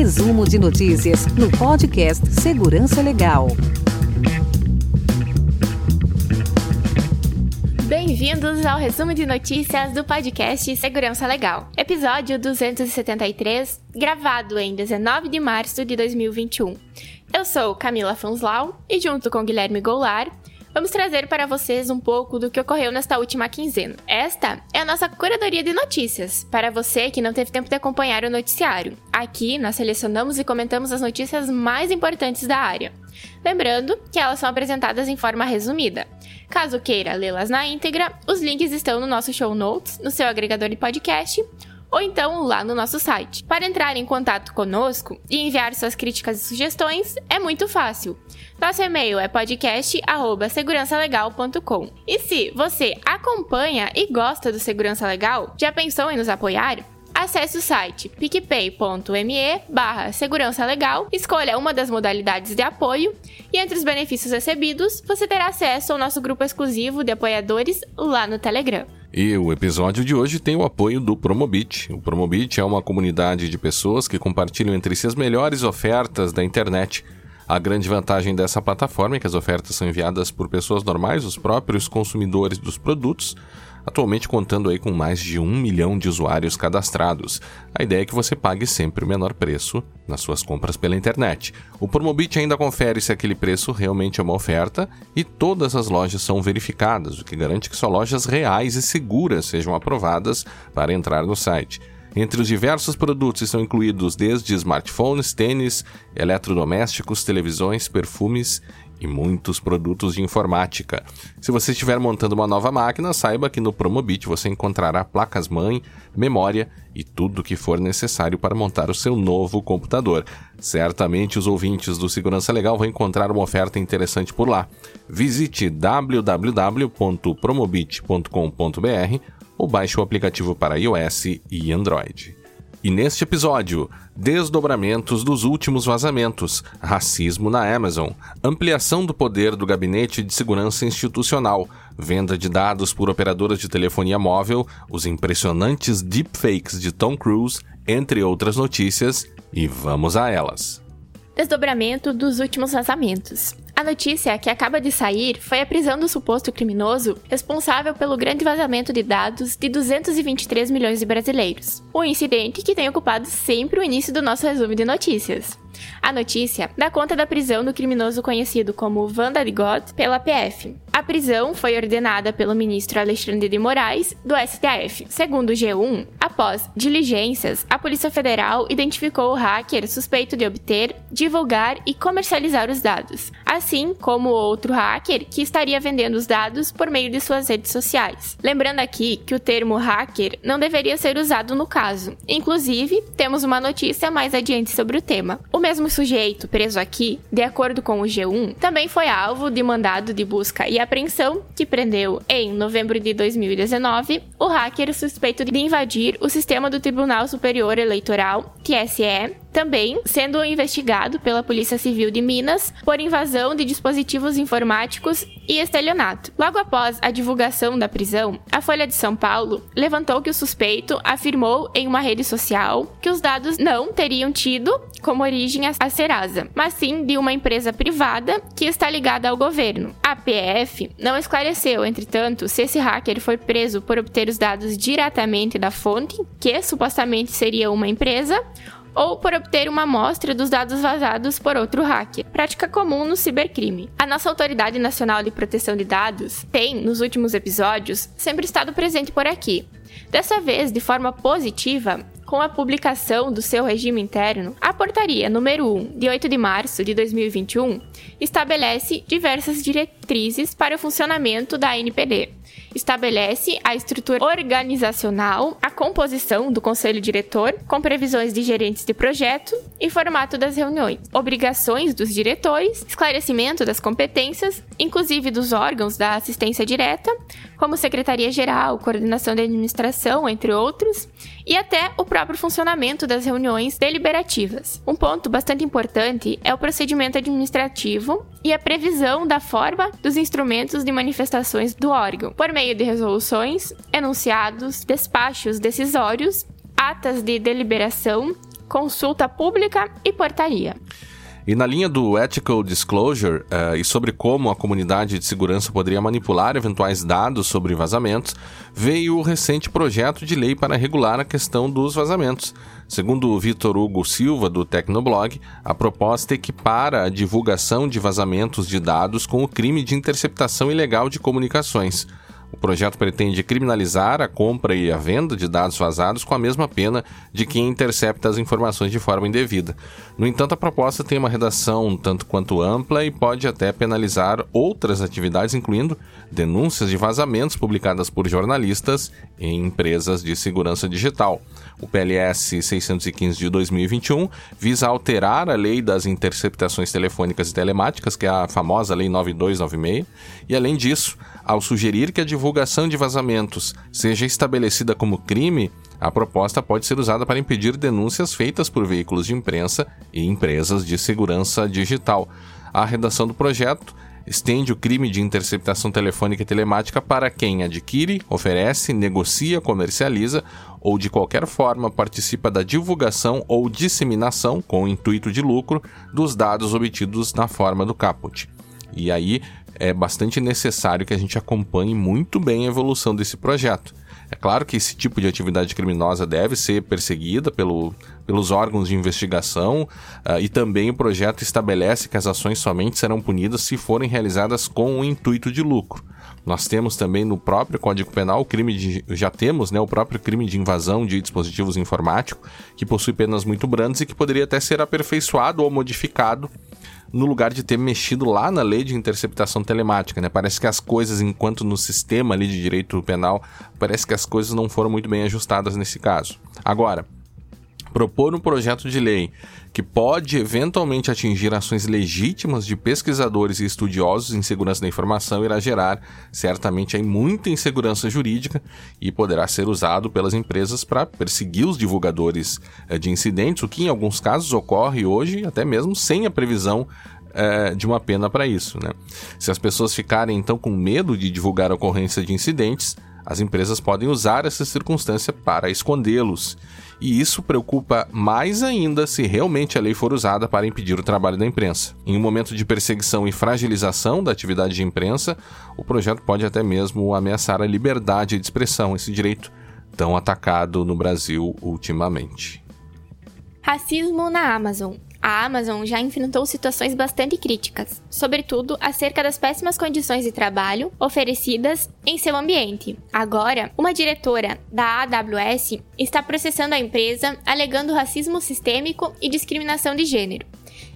Resumo de notícias no podcast Segurança Legal. Bem-vindos ao resumo de notícias do podcast Segurança Legal, episódio 273, gravado em 19 de março de 2021. Eu sou Camila Fanslau e, junto com Guilherme Goulart, vamos trazer para vocês um pouco do que ocorreu nesta última quinzena. Esta é a nossa curadoria de notícias, para você que não teve tempo de acompanhar o noticiário. Aqui nós selecionamos e comentamos as notícias mais importantes da área. Lembrando que elas são apresentadas em forma resumida. Caso queira lê-las na íntegra, os links estão no nosso show notes, no seu agregador de podcast ou então lá no nosso site. Para entrar em contato conosco e enviar suas críticas e sugestões é muito fácil. Nosso e-mail é podcast@segurançalegal.com. E se você acompanha e gosta do Segurança Legal, já pensou em nos apoiar? Acesse o site picpay.me barra segurança legal, escolha uma das modalidades de apoio e entre os benefícios recebidos, você terá acesso ao nosso grupo exclusivo de apoiadores lá no Telegram. E o episódio de hoje tem o apoio do Promobit. O Promobit é uma comunidade de pessoas que compartilham entre si as melhores ofertas da internet. A grande vantagem dessa plataforma é que as ofertas são enviadas por pessoas normais, os próprios consumidores dos produtos, atualmente contando aí com mais de um milhão de usuários cadastrados. A ideia é que você pague sempre o menor preço nas suas compras pela internet. O Promobit ainda confere se aquele preço realmente é uma oferta e todas as lojas são verificadas, o que garante que só lojas reais e seguras sejam aprovadas para entrar no site. Entre os diversos produtos estão incluídos desde smartphones, tênis, eletrodomésticos, televisões, perfumes e muitos produtos de informática. Se você estiver montando uma nova máquina, saiba que no Promobit você encontrará placas-mãe, memória e tudo o que for necessário para montar o seu novo computador. Certamente os ouvintes do Segurança Legal vão encontrar uma oferta interessante por lá. Visite www.promobit.com.br ou baixe o aplicativo para iOS e Android. E neste episódio, desdobramentos dos últimos vazamentos, racismo na Amazon, ampliação do poder do Gabinete de Segurança Institucional, venda de dados por operadoras de telefonia móvel, os impressionantes deepfakes de Tom Cruise, entre outras notícias, e vamos a elas. Desdobramento dos últimos vazamentos. A notícia que acaba de sair foi a prisão do suposto criminoso responsável pelo grande vazamento de dados de 223 milhões de brasileiros. Um incidente que tem ocupado sempre o início do nosso resumo de notícias. A notícia dá conta da prisão do criminoso conhecido como Vanda de God pela PF. A prisão foi ordenada pelo ministro Alexandre de Moraes, do STF. Segundo o G1, após diligências, a Polícia Federal identificou o hacker suspeito de obter, divulgar e comercializar os dados, assim como outro hacker que estaria vendendo os dados por meio de suas redes sociais. Lembrando aqui que o termo hacker não deveria ser usado no caso. Inclusive, temos uma notícia mais adiante sobre o tema. O mesmo sujeito preso aqui, de acordo com o G1, também foi alvo de mandado de busca e apreensão que prendeu, em novembro de 2019, o hacker suspeito de invadir o sistema do Tribunal Superior Eleitoral, TSE, também sendo investigado pela Polícia Civil de Minas por invasão de dispositivos informáticos e estelionato. Logo após a divulgação da prisão, a Folha de São Paulo levantou que o suspeito afirmou em uma rede social que os dados não teriam tido como origem a Serasa, mas sim de uma empresa privada que está ligada ao governo. A PF não esclareceu, entretanto, se esse hacker foi preso por obter os dados diretamente da fonte, que supostamente seria uma empresa, ou por obter uma amostra dos dados vazados por outro hacker, prática comum no cibercrime. A nossa Autoridade Nacional de Proteção de Dados tem, nos últimos episódios, sempre estado presente por aqui. Dessa vez, de forma positiva, com a publicação do seu regime interno, a portaria número 1, de 8 de março de 2021, estabelece diversas diretrizes para o funcionamento da NPD estabelece a estrutura organizacional, a composição do conselho diretor, com previsões de gerentes de projeto e formato das reuniões, obrigações dos diretores, esclarecimento das competências, inclusive dos órgãos da assistência direta, como secretaria-geral, coordenação de administração, entre outros, e até o próprio funcionamento das reuniões deliberativas. Um ponto bastante importante é o procedimento administrativo e a previsão da forma dos instrumentos de manifestações do órgão, por meio de resoluções, enunciados, despachos decisórios, atas de deliberação, consulta pública e portaria. E na linha do Ethical Disclosure uh, e sobre como a comunidade de segurança poderia manipular eventuais dados sobre vazamentos, veio o recente projeto de lei para regular a questão dos vazamentos. Segundo Vitor Hugo Silva, do Tecnoblog, a proposta equipara a divulgação de vazamentos de dados com o crime de interceptação ilegal de comunicações. O projeto pretende criminalizar a compra e a venda de dados vazados com a mesma pena de quem intercepta as informações de forma indevida. No entanto, a proposta tem uma redação tanto quanto ampla e pode até penalizar outras atividades, incluindo denúncias de vazamentos publicadas por jornalistas em empresas de segurança digital. O PLS 615 de 2021 visa alterar a lei das interceptações telefônicas e telemáticas, que é a famosa Lei 9296, e além disso, ao sugerir que a divulgação de vazamentos seja estabelecida como crime, a proposta pode ser usada para impedir denúncias feitas por veículos de imprensa e empresas de segurança digital. A redação do projeto estende o crime de interceptação telefônica e telemática para quem adquire, oferece, negocia, comercializa ou de qualquer forma participa da divulgação ou disseminação, com intuito de lucro, dos dados obtidos na forma do caput. E aí é bastante necessário que a gente acompanhe muito bem a evolução desse projeto. É claro que esse tipo de atividade criminosa deve ser perseguida pelo, pelos órgãos de investigação uh, e também o projeto estabelece que as ações somente serão punidas se forem realizadas com o intuito de lucro. Nós temos também no próprio Código Penal o crime de já temos, né, o próprio crime de invasão de dispositivos informáticos, que possui penas muito brandas e que poderia até ser aperfeiçoado ou modificado no lugar de ter mexido lá na lei de interceptação telemática, né? Parece que as coisas, enquanto no sistema ali de direito penal, parece que as coisas não foram muito bem ajustadas nesse caso. Agora, propor um projeto de lei que pode eventualmente atingir ações legítimas de pesquisadores e estudiosos em segurança da informação irá gerar certamente aí muita insegurança jurídica e poderá ser usado pelas empresas para perseguir os divulgadores eh, de incidentes, o que em alguns casos ocorre hoje até mesmo sem a previsão é, de uma pena para isso. Né? Se as pessoas ficarem então com medo de divulgar a ocorrência de incidentes, as empresas podem usar essa circunstância para escondê-los e isso preocupa mais ainda se realmente a lei for usada para impedir o trabalho da imprensa. Em um momento de perseguição e fragilização da atividade de imprensa, o projeto pode até mesmo ameaçar a liberdade de expressão, esse direito tão atacado no Brasil ultimamente. Racismo na Amazon a Amazon já enfrentou situações bastante críticas, sobretudo acerca das péssimas condições de trabalho oferecidas em seu ambiente. Agora, uma diretora da AWS está processando a empresa alegando racismo sistêmico e discriminação de gênero.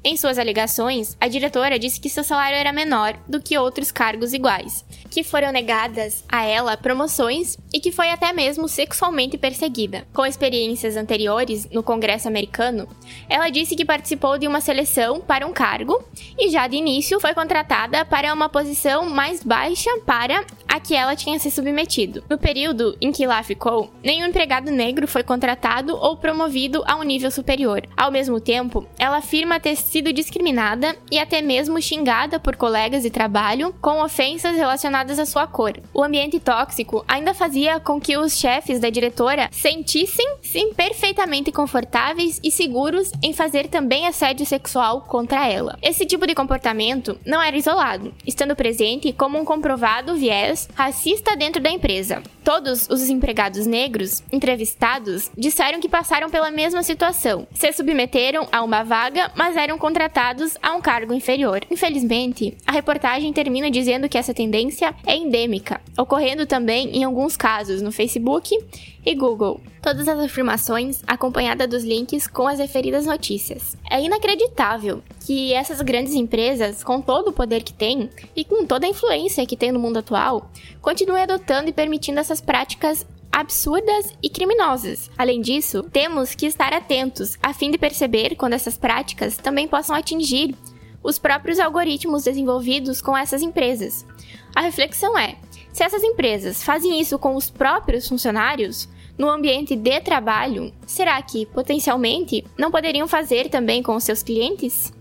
Em suas alegações, a diretora disse que seu salário era menor do que outros cargos iguais, que foram negadas a ela promoções e que foi até mesmo sexualmente perseguida. Com experiências anteriores no Congresso americano, ela disse que participou de uma seleção para um cargo e já de início foi contratada para uma posição mais baixa para a que ela tinha se submetido. No período em que lá ficou, nenhum empregado negro foi contratado ou promovido a um nível superior. Ao mesmo tempo, ela afirma ter sido discriminada e até mesmo xingada por colegas de trabalho com ofensas relacionadas à sua cor. O ambiente tóxico ainda fazia com que os chefes da diretora sentissem-se perfeitamente confortáveis e seguros em fazer também assédio sexual contra ela. Esse tipo de comportamento não era isolado, estando presente como um comprovado viés racista dentro da empresa. Todos os empregados negros entrevistados disseram que passaram pela mesma situação, se submeteram a uma vaga, mas eram contratados a um cargo inferior. Infelizmente, a reportagem termina dizendo que essa tendência é endêmica, ocorrendo também em alguns casos no Facebook e Google. Todas as afirmações acompanhadas dos links com as referidas notícias. É inacreditável que essas grandes empresas, com todo o poder que têm e com toda a influência que têm no mundo atual, continuem adotando e permitindo essas práticas absurdas e criminosas. Além disso, temos que estar atentos a fim de perceber quando essas práticas também possam atingir os próprios algoritmos desenvolvidos com essas empresas. A reflexão é: se essas empresas fazem isso com os próprios funcionários, no ambiente de trabalho, será que potencialmente não poderiam fazer também com os seus clientes?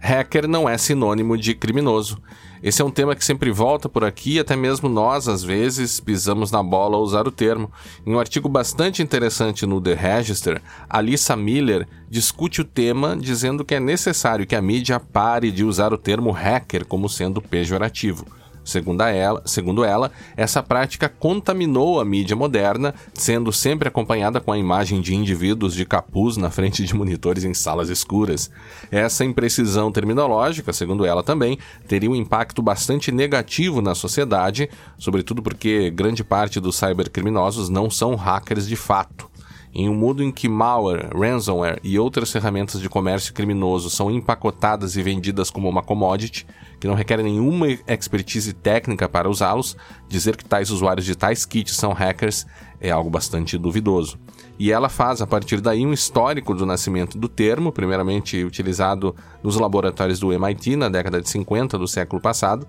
Hacker não é sinônimo de criminoso. Esse é um tema que sempre volta por aqui, até mesmo nós, às vezes, pisamos na bola ao usar o termo. Em um artigo bastante interessante no The Register, Alissa Miller discute o tema dizendo que é necessário que a mídia pare de usar o termo hacker como sendo pejorativo. Segundo ela, segundo ela, essa prática contaminou a mídia moderna, sendo sempre acompanhada com a imagem de indivíduos de capuz na frente de monitores em salas escuras. Essa imprecisão terminológica, segundo ela também, teria um impacto bastante negativo na sociedade, sobretudo porque grande parte dos cybercriminosos não são hackers de fato. Em um mundo em que malware, ransomware e outras ferramentas de comércio criminoso são empacotadas e vendidas como uma commodity, que não requerem nenhuma expertise técnica para usá-los, dizer que tais usuários de tais kits são hackers é algo bastante duvidoso. E ela faz, a partir daí, um histórico do nascimento do termo, primeiramente utilizado nos laboratórios do MIT na década de 50 do século passado,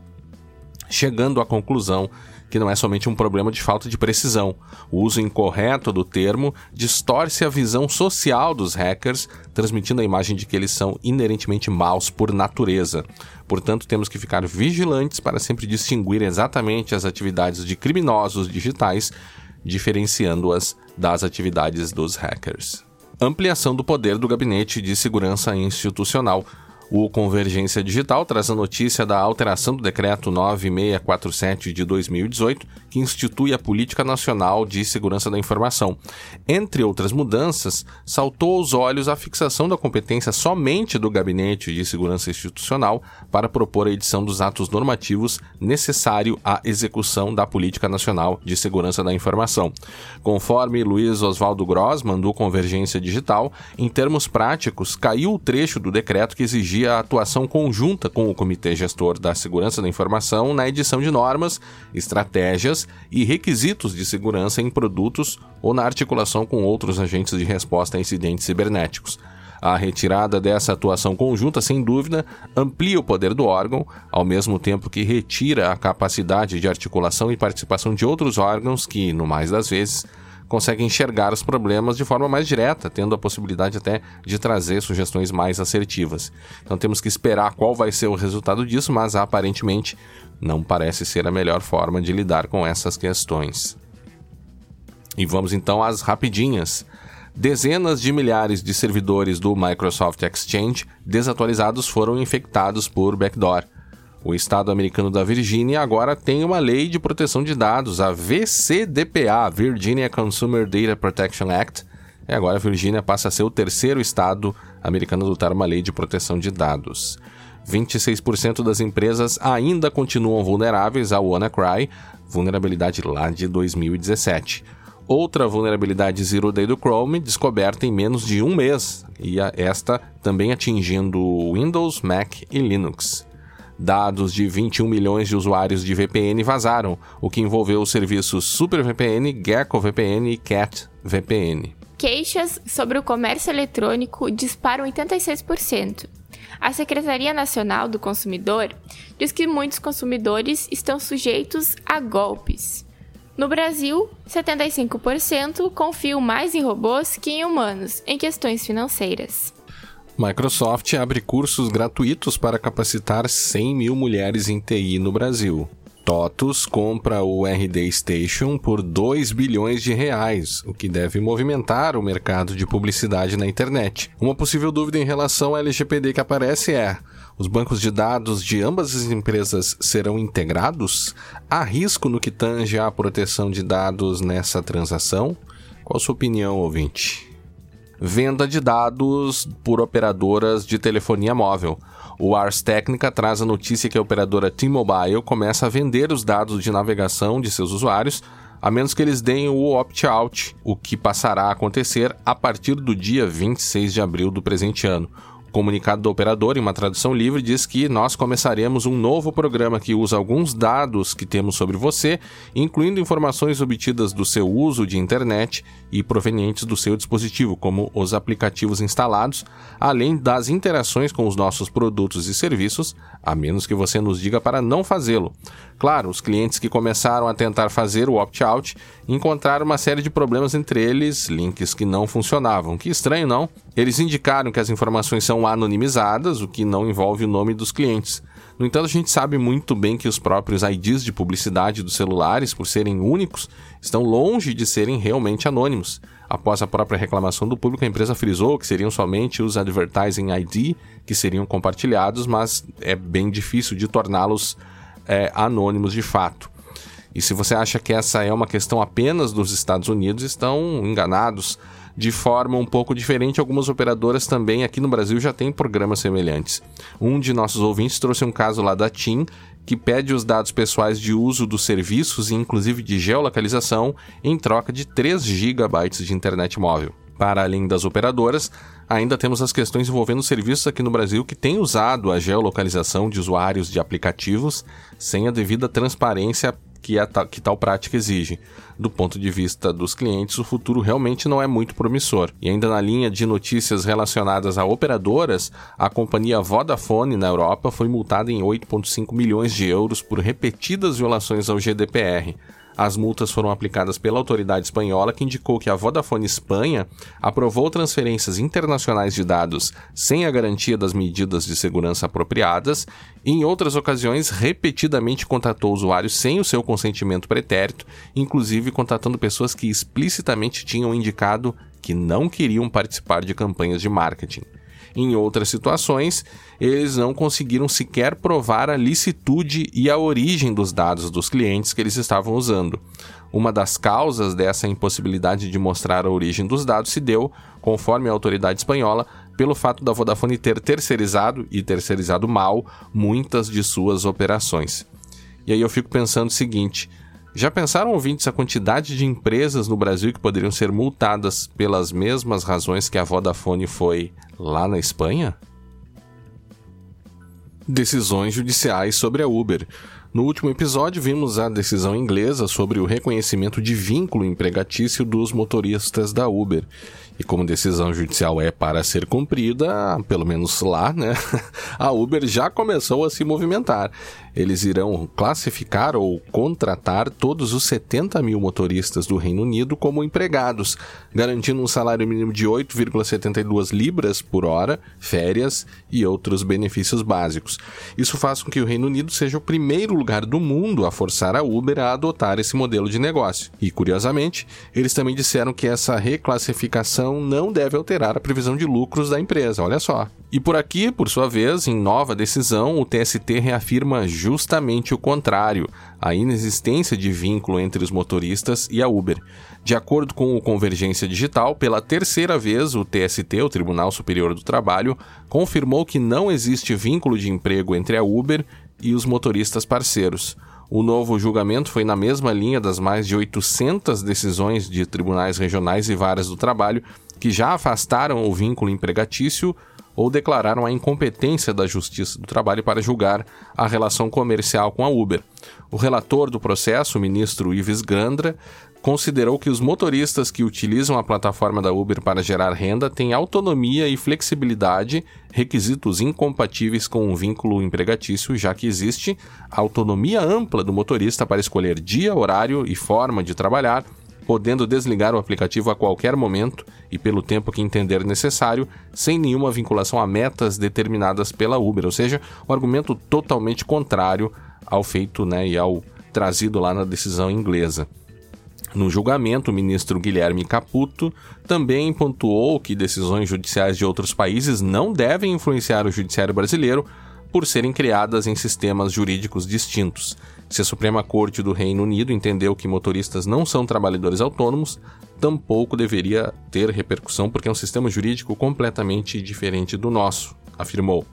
chegando à conclusão que não é somente um problema de falta de precisão. O uso incorreto do termo distorce a visão social dos hackers, transmitindo a imagem de que eles são inerentemente maus por natureza. Portanto, temos que ficar vigilantes para sempre distinguir exatamente as atividades de criminosos digitais, diferenciando-as das atividades dos hackers. Ampliação do poder do Gabinete de Segurança Institucional. O Convergência Digital traz a notícia da alteração do Decreto 9647 de 2018, que institui a Política Nacional de Segurança da Informação. Entre outras mudanças, saltou aos olhos a fixação da competência somente do Gabinete de Segurança Institucional para propor a edição dos atos normativos necessário à execução da Política Nacional de Segurança da Informação. Conforme Luiz Oswaldo Grossman, do Convergência Digital, em termos práticos, caiu o trecho do decreto que exigia a atuação conjunta com o Comitê Gestor da Segurança da Informação na edição de normas, estratégias e requisitos de segurança em produtos ou na articulação com outros agentes de resposta a incidentes cibernéticos. A retirada dessa atuação conjunta, sem dúvida, amplia o poder do órgão, ao mesmo tempo que retira a capacidade de articulação e participação de outros órgãos que, no mais das vezes, consegue enxergar os problemas de forma mais direta, tendo a possibilidade até de trazer sugestões mais assertivas. Então temos que esperar qual vai ser o resultado disso, mas aparentemente não parece ser a melhor forma de lidar com essas questões. E vamos então às rapidinhas. Dezenas de milhares de servidores do Microsoft Exchange desatualizados foram infectados por backdoor. O estado americano da Virgínia agora tem uma lei de proteção de dados, a VCDPA, Virginia Consumer Data Protection Act. E agora a Virgínia passa a ser o terceiro estado americano a adotar uma lei de proteção de dados. 26% das empresas ainda continuam vulneráveis ao WannaCry, vulnerabilidade lá de 2017. Outra vulnerabilidade Zero Day do Chrome descoberta em menos de um mês, e esta também atingindo Windows, Mac e Linux. Dados de 21 milhões de usuários de VPN vazaram, o que envolveu os serviços SuperVPN, GeckoVPN e CatVPN. Queixas sobre o comércio eletrônico disparam 86%. A Secretaria Nacional do Consumidor diz que muitos consumidores estão sujeitos a golpes. No Brasil, 75% confiam mais em robôs que em humanos em questões financeiras. Microsoft abre cursos gratuitos para capacitar 100 mil mulheres em TI no Brasil. TOTUS compra o RD Station por 2 bilhões de reais, o que deve movimentar o mercado de publicidade na internet. Uma possível dúvida em relação ao LGPD que aparece é: os bancos de dados de ambas as empresas serão integrados? Há risco no que tange à proteção de dados nessa transação? Qual a sua opinião, ouvinte? Venda de dados por operadoras de telefonia móvel. O Ars Technica traz a notícia que a operadora T-Mobile começa a vender os dados de navegação de seus usuários, a menos que eles deem o opt-out, o que passará a acontecer a partir do dia 26 de abril do presente ano. Comunicado do operador, em uma tradução livre, diz que nós começaremos um novo programa que usa alguns dados que temos sobre você, incluindo informações obtidas do seu uso de internet e provenientes do seu dispositivo, como os aplicativos instalados, além das interações com os nossos produtos e serviços, a menos que você nos diga para não fazê-lo. Claro, os clientes que começaram a tentar fazer o opt-out encontraram uma série de problemas, entre eles links que não funcionavam. Que estranho, não? Eles indicaram que as informações são anonimizadas, o que não envolve o nome dos clientes. No entanto, a gente sabe muito bem que os próprios IDs de publicidade dos celulares, por serem únicos, estão longe de serem realmente anônimos. Após a própria reclamação do público, a empresa frisou que seriam somente os Advertising ID que seriam compartilhados, mas é bem difícil de torná-los é, anônimos de fato. E se você acha que essa é uma questão apenas dos Estados Unidos, estão enganados. De forma um pouco diferente, algumas operadoras também aqui no Brasil já têm programas semelhantes. Um de nossos ouvintes trouxe um caso lá da TIM que pede os dados pessoais de uso dos serviços e inclusive de geolocalização em troca de 3 GB de internet móvel. Para além das operadoras, ainda temos as questões envolvendo serviços aqui no Brasil que têm usado a geolocalização de usuários de aplicativos sem a devida transparência que, a, que tal prática exige. Do ponto de vista dos clientes, o futuro realmente não é muito promissor. E ainda na linha de notícias relacionadas a operadoras, a companhia Vodafone na Europa foi multada em 8,5 milhões de euros por repetidas violações ao GDPR. As multas foram aplicadas pela autoridade espanhola, que indicou que a Vodafone Espanha aprovou transferências internacionais de dados sem a garantia das medidas de segurança apropriadas e, em outras ocasiões, repetidamente contatou usuários sem o seu consentimento pretérito, inclusive contatando pessoas que explicitamente tinham indicado que não queriam participar de campanhas de marketing. Em outras situações, eles não conseguiram sequer provar a licitude e a origem dos dados dos clientes que eles estavam usando. Uma das causas dessa impossibilidade de mostrar a origem dos dados se deu, conforme a autoridade espanhola, pelo fato da Vodafone ter terceirizado e terceirizado mal muitas de suas operações. E aí eu fico pensando o seguinte: já pensaram, ouvintes, a quantidade de empresas no Brasil que poderiam ser multadas pelas mesmas razões que a Vodafone foi lá na Espanha? Decisões judiciais sobre a Uber. No último episódio, vimos a decisão inglesa sobre o reconhecimento de vínculo empregatício dos motoristas da Uber. E como decisão judicial é para ser cumprida, pelo menos lá, né? A Uber já começou a se movimentar eles irão classificar ou contratar todos os 70 mil motoristas do Reino Unido como empregados, garantindo um salário mínimo de 8,72 libras por hora, férias e outros benefícios básicos. Isso faz com que o Reino Unido seja o primeiro lugar do mundo a forçar a Uber a adotar esse modelo de negócio. E, curiosamente, eles também disseram que essa reclassificação não deve alterar a previsão de lucros da empresa. Olha só. E por aqui, por sua vez, em nova decisão, o TST reafirma justamente o contrário, a inexistência de vínculo entre os motoristas e a Uber. De acordo com o Convergência Digital, pela terceira vez, o TST, o Tribunal Superior do Trabalho, confirmou que não existe vínculo de emprego entre a Uber e os motoristas parceiros. O novo julgamento foi na mesma linha das mais de 800 decisões de tribunais regionais e varas do trabalho que já afastaram o vínculo empregatício ou declararam a incompetência da Justiça do Trabalho para julgar a relação comercial com a Uber. O relator do processo, o ministro Ives Gandra, considerou que os motoristas que utilizam a plataforma da Uber para gerar renda têm autonomia e flexibilidade, requisitos incompatíveis com um vínculo empregatício, já que existe autonomia ampla do motorista para escolher dia, horário e forma de trabalhar podendo desligar o aplicativo a qualquer momento e pelo tempo que entender necessário, sem nenhuma vinculação a metas determinadas pela Uber, ou seja, um argumento totalmente contrário ao feito né, e ao trazido lá na decisão inglesa. No julgamento, o ministro Guilherme Caputo também pontuou que decisões judiciais de outros países não devem influenciar o judiciário brasileiro por serem criadas em sistemas jurídicos distintos. Se a Suprema Corte do Reino Unido entendeu que motoristas não são trabalhadores autônomos, tampouco deveria ter repercussão porque é um sistema jurídico completamente diferente do nosso, afirmou.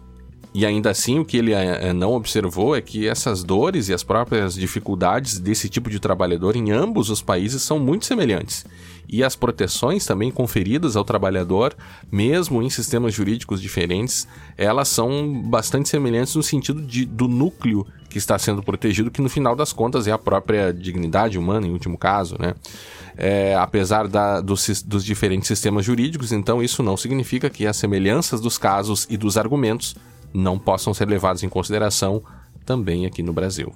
E ainda assim, o que ele eh, não observou é que essas dores e as próprias dificuldades desse tipo de trabalhador em ambos os países são muito semelhantes. E as proteções também conferidas ao trabalhador, mesmo em sistemas jurídicos diferentes, elas são bastante semelhantes no sentido de, do núcleo que está sendo protegido, que no final das contas é a própria dignidade humana, em último caso, né? É, apesar da, dos, dos diferentes sistemas jurídicos, então isso não significa que as semelhanças dos casos e dos argumentos não possam ser levados em consideração também aqui no Brasil.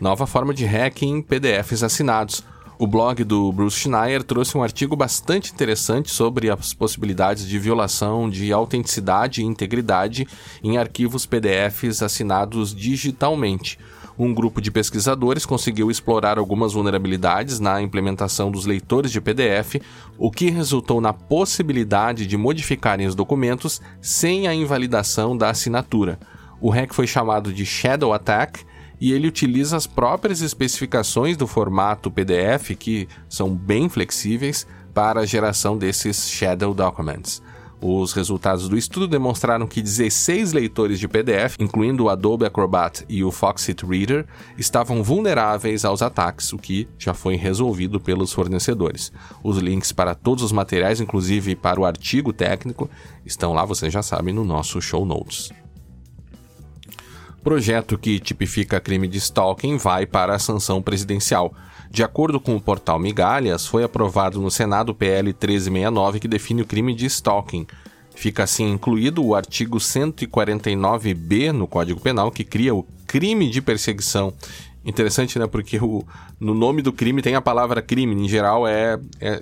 Nova forma de hacking PDFs assinados. O blog do Bruce Schneier trouxe um artigo bastante interessante sobre as possibilidades de violação de autenticidade e integridade em arquivos PDFs assinados digitalmente. Um grupo de pesquisadores conseguiu explorar algumas vulnerabilidades na implementação dos leitores de PDF, o que resultou na possibilidade de modificarem os documentos sem a invalidação da assinatura. O hack foi chamado de Shadow Attack e ele utiliza as próprias especificações do formato PDF, que são bem flexíveis, para a geração desses Shadow Documents. Os resultados do estudo demonstraram que 16 leitores de PDF, incluindo o Adobe Acrobat e o Foxit Reader, estavam vulneráveis aos ataques, o que já foi resolvido pelos fornecedores. Os links para todos os materiais, inclusive para o artigo técnico, estão lá, vocês já sabem, no nosso show notes projeto que tipifica crime de stalking vai para a sanção presidencial. De acordo com o portal Migalhas, foi aprovado no Senado o PL 1369 que define o crime de stalking. Fica assim incluído o artigo 149b no Código Penal, que cria o crime de perseguição Interessante, né? Porque o, no nome do crime tem a palavra crime. Em geral, é, é,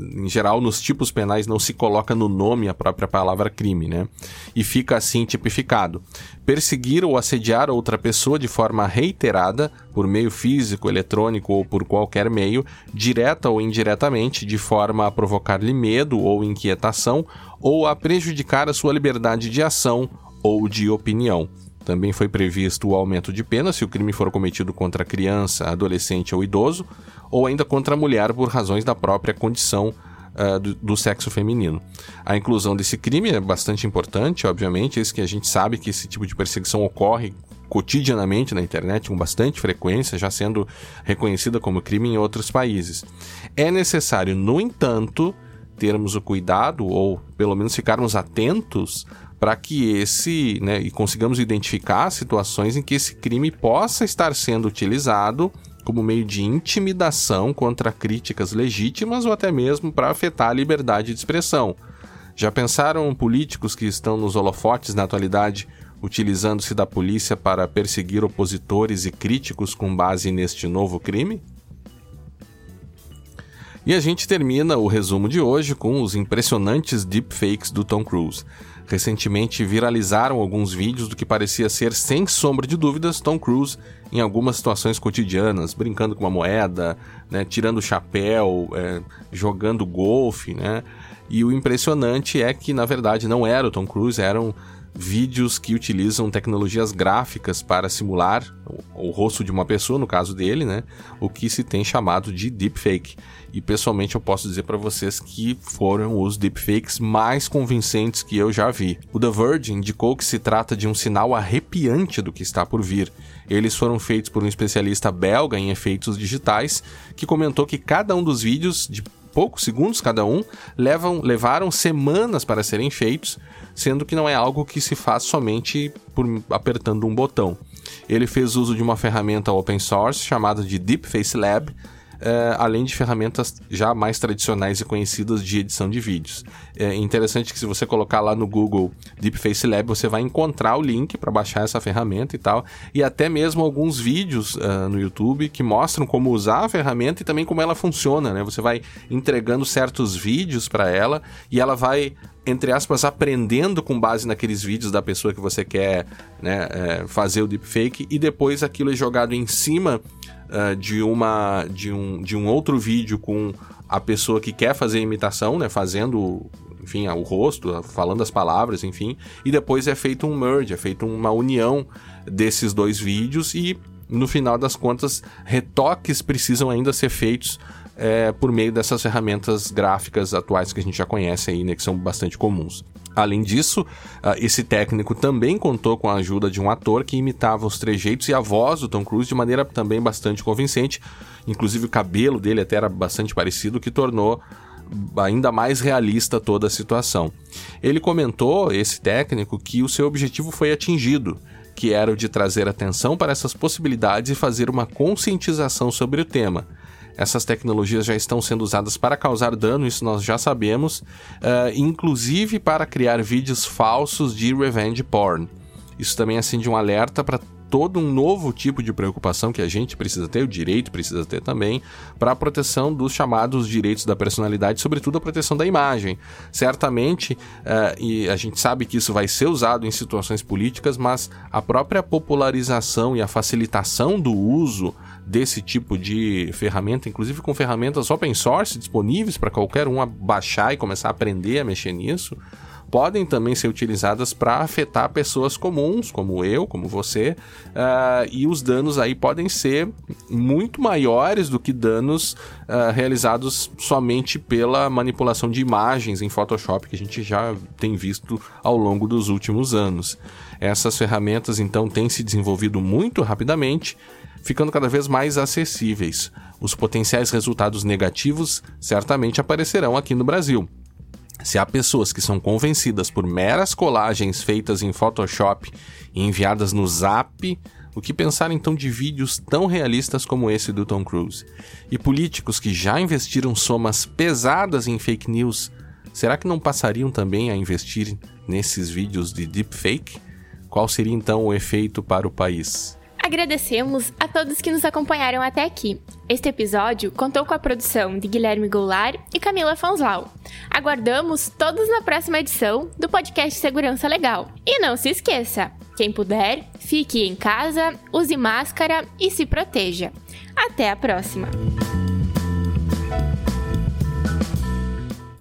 Em geral, nos tipos penais não se coloca no nome a própria palavra crime, né? E fica assim tipificado. Perseguir ou assediar outra pessoa de forma reiterada, por meio físico, eletrônico ou por qualquer meio, direta ou indiretamente, de forma a provocar-lhe medo ou inquietação, ou a prejudicar a sua liberdade de ação ou de opinião. Também foi previsto o aumento de pena se o crime for cometido contra criança, adolescente ou idoso, ou ainda contra a mulher por razões da própria condição uh, do, do, sexo feminino. A inclusão desse crime é bastante importante, obviamente, é que a gente sabe que esse tipo de perseguição ocorre cotidianamente na internet, com bastante frequência, já sendo reconhecida como crime em outros países. É necessário, no entanto, termos o cuidado, ou pelo menos ficarmos atentos para que esse, né, e consigamos identificar situações em que esse crime possa estar sendo utilizado como meio de intimidação contra críticas legítimas ou até mesmo para afetar a liberdade de expressão. Já pensaram políticos que estão nos holofotes na atualidade utilizando-se da polícia para perseguir opositores e críticos com base neste novo crime? E a gente termina o resumo de hoje com os impressionantes deepfakes do Tom Cruise. Recentemente viralizaram alguns vídeos do que parecia ser, sem sombra de dúvidas, Tom Cruise em algumas situações cotidianas, brincando com uma moeda, né, tirando o chapéu, é, jogando golfe, né? E o impressionante é que, na verdade, não era o Tom Cruise, eram vídeos que utilizam tecnologias gráficas para simular o, o, rosto de uma pessoa, no caso dele, né? O que se tem chamado de deepfake. E pessoalmente eu posso dizer para vocês que foram os deepfakes mais convincentes que eu já vi. O The Verge indicou que se trata de um sinal arrepiante do que está por vir. Eles foram feitos por um especialista belga em efeitos digitais que comentou que cada um dos vídeos de poucos segundos cada um, levam, levaram semanas para serem feitos, sendo que não é algo que se faz somente por apertando um botão. Ele fez uso de uma ferramenta open source chamada de Deep Face Lab, é, além de ferramentas já mais tradicionais e conhecidas de edição de vídeos. É interessante que se você colocar lá no Google Deepface Lab, você vai encontrar o link para baixar essa ferramenta e tal, e até mesmo alguns vídeos uh, no YouTube que mostram como usar a ferramenta e também como ela funciona, né? Você vai entregando certos vídeos para ela e ela vai entre aspas, aprendendo com base naqueles vídeos da pessoa que você quer né, é, fazer o deepfake e depois aquilo é jogado em cima uh, de, uma, de, um, de um outro vídeo com a pessoa que quer fazer a imitação, né, fazendo enfim, o rosto, falando as palavras, enfim, e depois é feito um merge, é feito uma união desses dois vídeos e no final das contas retoques precisam ainda ser feitos é, por meio dessas ferramentas gráficas atuais que a gente já conhece aí, né, que são bastante comuns. Além disso, uh, esse técnico também contou com a ajuda de um ator que imitava os trejeitos e a voz do Tom Cruise de maneira também bastante convincente. Inclusive o cabelo dele até era bastante parecido, o que tornou ainda mais realista toda a situação. Ele comentou, esse técnico, que o seu objetivo foi atingido, que era o de trazer atenção para essas possibilidades e fazer uma conscientização sobre o tema. Essas tecnologias já estão sendo usadas para causar dano, isso nós já sabemos, uh, inclusive para criar vídeos falsos de revenge porn. Isso também acende um alerta para todo um novo tipo de preocupação que a gente precisa ter, o direito precisa ter também, para a proteção dos chamados direitos da personalidade, sobretudo a proteção da imagem. Certamente, uh, e a gente sabe que isso vai ser usado em situações políticas, mas a própria popularização e a facilitação do uso desse tipo de ferramenta, inclusive com ferramentas open source disponíveis para qualquer um baixar e começar a aprender a mexer nisso, podem também ser utilizadas para afetar pessoas comuns, como eu, como você, uh, e os danos aí podem ser muito maiores do que danos uh, realizados somente pela manipulação de imagens em Photoshop, que a gente já tem visto ao longo dos últimos anos. Essas ferramentas então têm se desenvolvido muito rapidamente ficando cada vez mais acessíveis. Os potenciais resultados negativos certamente aparecerão aqui no Brasil. Se há pessoas que são convencidas por meras colagens feitas em Photoshop e enviadas no Zap, o que pensar então de vídeos tão realistas como esse do Tom Cruise? E políticos que já investiram somas pesadas em fake news, será que não passariam também a investir nesses vídeos de deepfake? Qual seria então o efeito para o país? Agradecemos a todos que nos acompanharam até aqui. Este episódio contou com a produção de Guilherme Goulart e Camila Fonslau. Aguardamos todos na próxima edição do podcast Segurança Legal. E não se esqueça, quem puder, fique em casa, use máscara e se proteja. Até a próxima!